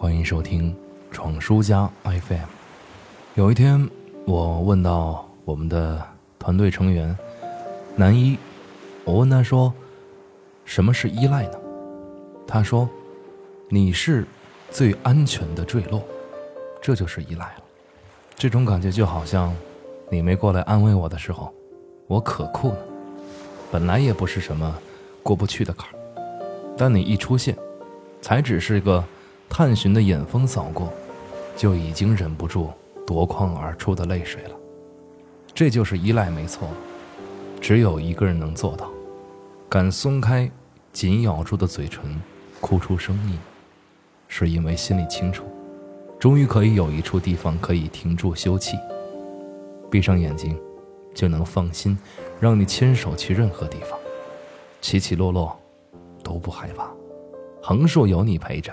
欢迎收听闯书家 FM。有一天，我问到我们的团队成员男一，我问他说：“什么是依赖呢？”他说：“你是最安全的坠落，这就是依赖了。这种感觉就好像你没过来安慰我的时候，我可酷呢。本来也不是什么过不去的坎儿，但你一出现，才只是个。”探寻的眼风扫过，就已经忍不住夺眶而出的泪水了。这就是依赖，没错。只有一个人能做到，敢松开紧咬住的嘴唇，哭出声音，是因为心里清楚，终于可以有一处地方可以停住休憩。闭上眼睛，就能放心，让你牵手去任何地方，起起落落都不害怕，横竖有你陪着。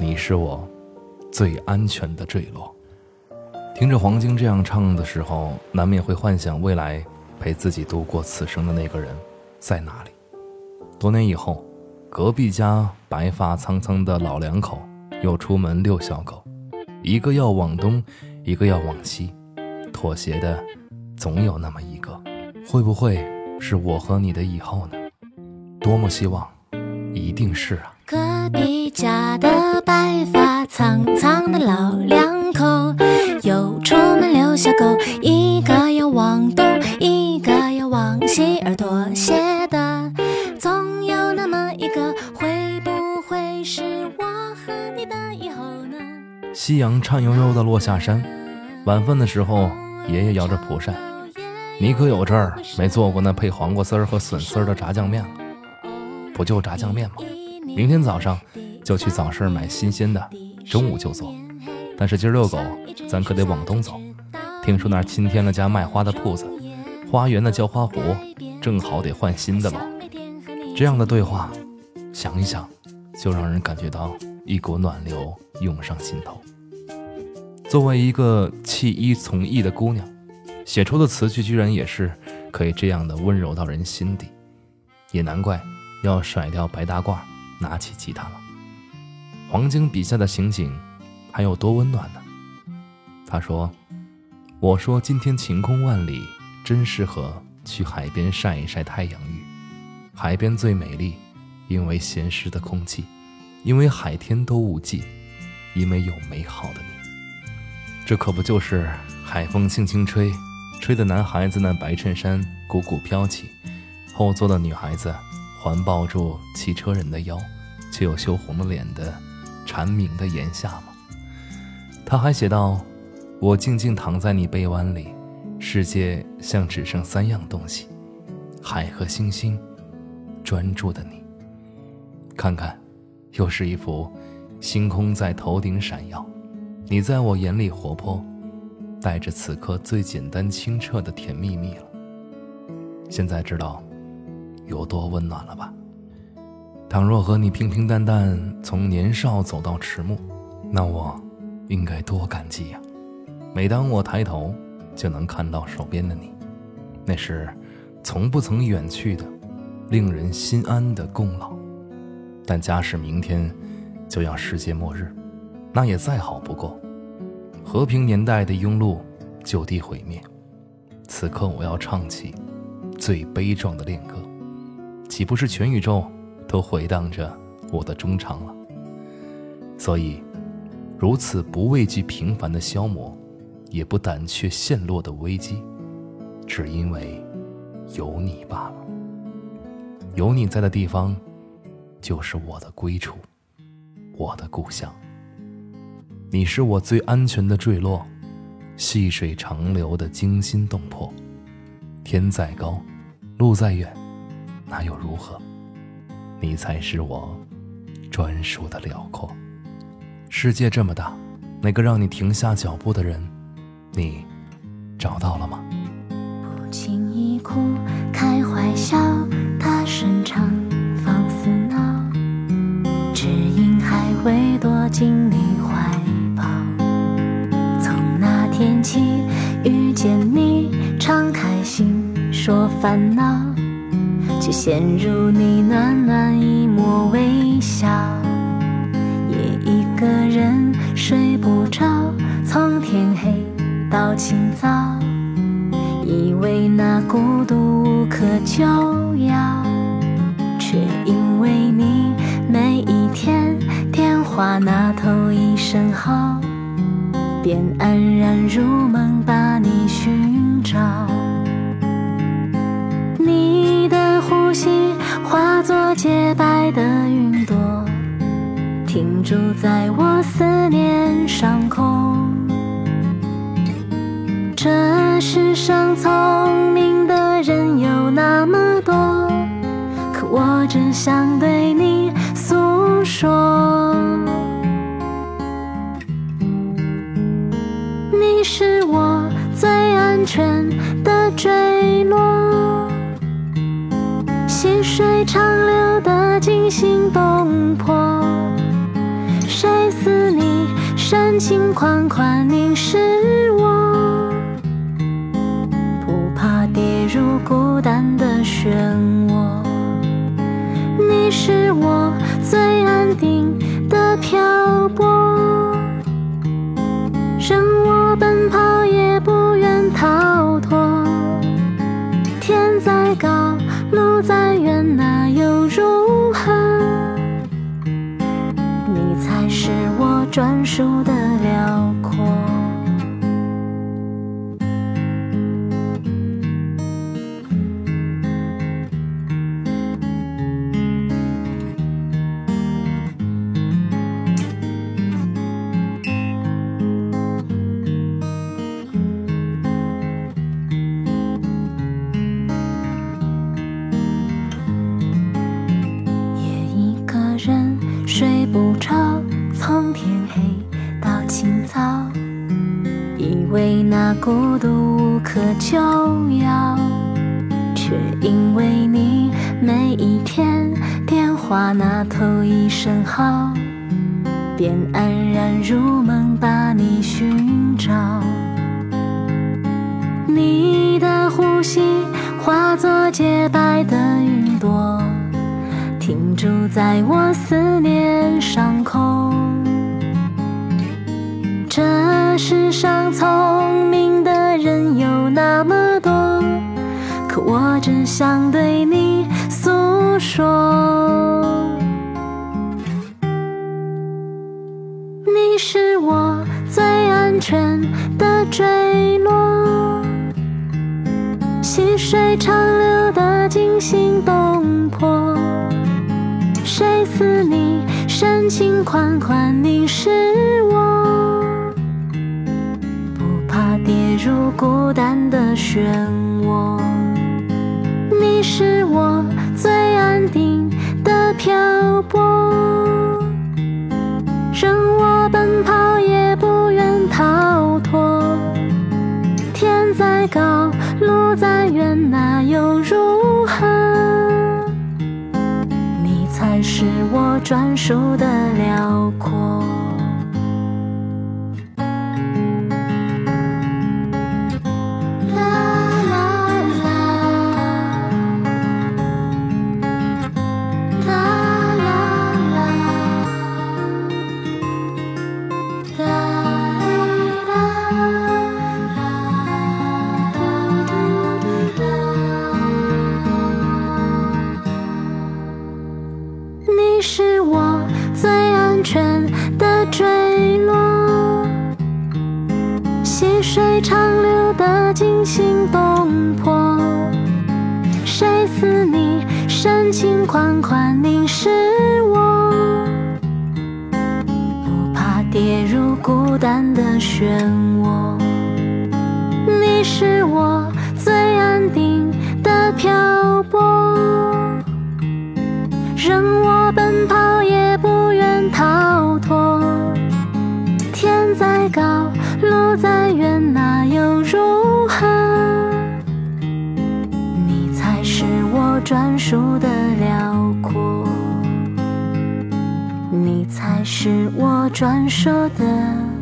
你是我最安全的坠落。听着黄晶这样唱的时候，难免会幻想未来陪自己度过此生的那个人在哪里。多年以后，隔壁家白发苍苍的老两口又出门遛小狗，一个要往东，一个要往西，妥协的总有那么一个。会不会是我和你的以后呢？多么希望，一定是啊。隔壁家的白发苍苍的老两口，又出门遛小狗，一个要往东，一个要往西，而妥协的总有那么一个，会不会是我和你的以后呢？夕阳颤悠悠的落下山，晚饭的时候，爷爷摇着蒲扇，你可有这儿没做过那配黄瓜丝儿和笋丝儿的炸酱面了？不就炸酱面吗？明天早上就去早市买新鲜的，中午就做。但是今儿遛狗，咱可得往东走。听说那儿新添了家卖花的铺子，花园的浇花壶正好得换新的了。这样的对话，想一想，就让人感觉到一股暖流涌上心头。作为一个弃医从艺的姑娘，写出的词句居然也是可以这样的温柔到人心底，也难怪要甩掉白大褂。拿起吉他了。黄晶笔下的刑警还有多温暖呢？他说：“我说今天晴空万里，真适合去海边晒一晒太阳浴。海边最美丽，因为咸湿的空气，因为海天都无际，因为有美好的你。这可不就是海风轻轻吹，吹的男孩子那白衬衫鼓鼓飘起，后座的女孩子。”环抱住骑车人的腰，却又羞红了脸的蝉鸣的檐下吗？他还写道：“我静静躺在你臂弯里，世界像只剩三样东西：海和星星，专注的你。看看，又是一幅星空在头顶闪耀，你在我眼里活泼，带着此刻最简单清澈的甜蜜蜜了。现在知道。”有多温暖了吧？倘若和你平平淡淡从年少走到迟暮，那我应该多感激呀！每当我抬头，就能看到手边的你，那是从不曾远去的、令人心安的功劳。但假使明天就要世界末日，那也再好不过。和平年代的庸碌就地毁灭，此刻我要唱起最悲壮的恋歌。岂不是全宇宙都回荡着我的衷肠了？所以，如此不畏惧平凡的消磨，也不胆怯陷落的危机，只因为有你罢了。有你在的地方，就是我的归处，我的故乡。你是我最安全的坠落，细水长流的惊心动魄。天再高，路再远。那又如何？你才是我专属的辽阔。世界这么大，那个让你停下脚步的人，你找到了吗？不轻易哭，开怀笑，大声唱放肆闹，只因还未躲进你怀抱。从那天起遇见你，敞开心说烦恼，却陷入你暖暖一抹微笑。夜一个人睡不着，从天黑到清早。以为那孤独无可救药，却因为你每一天电话那头一声好，便安然入梦把你寻的云朵，停驻在我思念上空。这世上聪明的人有那么多，可我只想对款款凝视我？不怕跌入孤单的漩涡。你是我最安定的漂泊，任我奔跑也不愿逃脱。天再高，路再远，那又如何？你才是我专属的以为那孤独无可救药，却因为你每一天电话那头一声好，便安然入梦把你寻找。你的呼吸化作洁白的云朵。停驻在我思念上空。世上聪明的人有那么多，可我只想对你诉说。你是我最安全的坠落，细水长流的惊心动魄。谁似你深情款款你是我？入孤单的漩涡。你是我最安定的漂泊，任我奔跑也不愿逃脱。天再高，路再远，那又如何？你才是我专属的辽阔。水长流的惊心动魄。谁似你深情款款凝视我？不怕跌入孤单的漩涡。才是我专属的。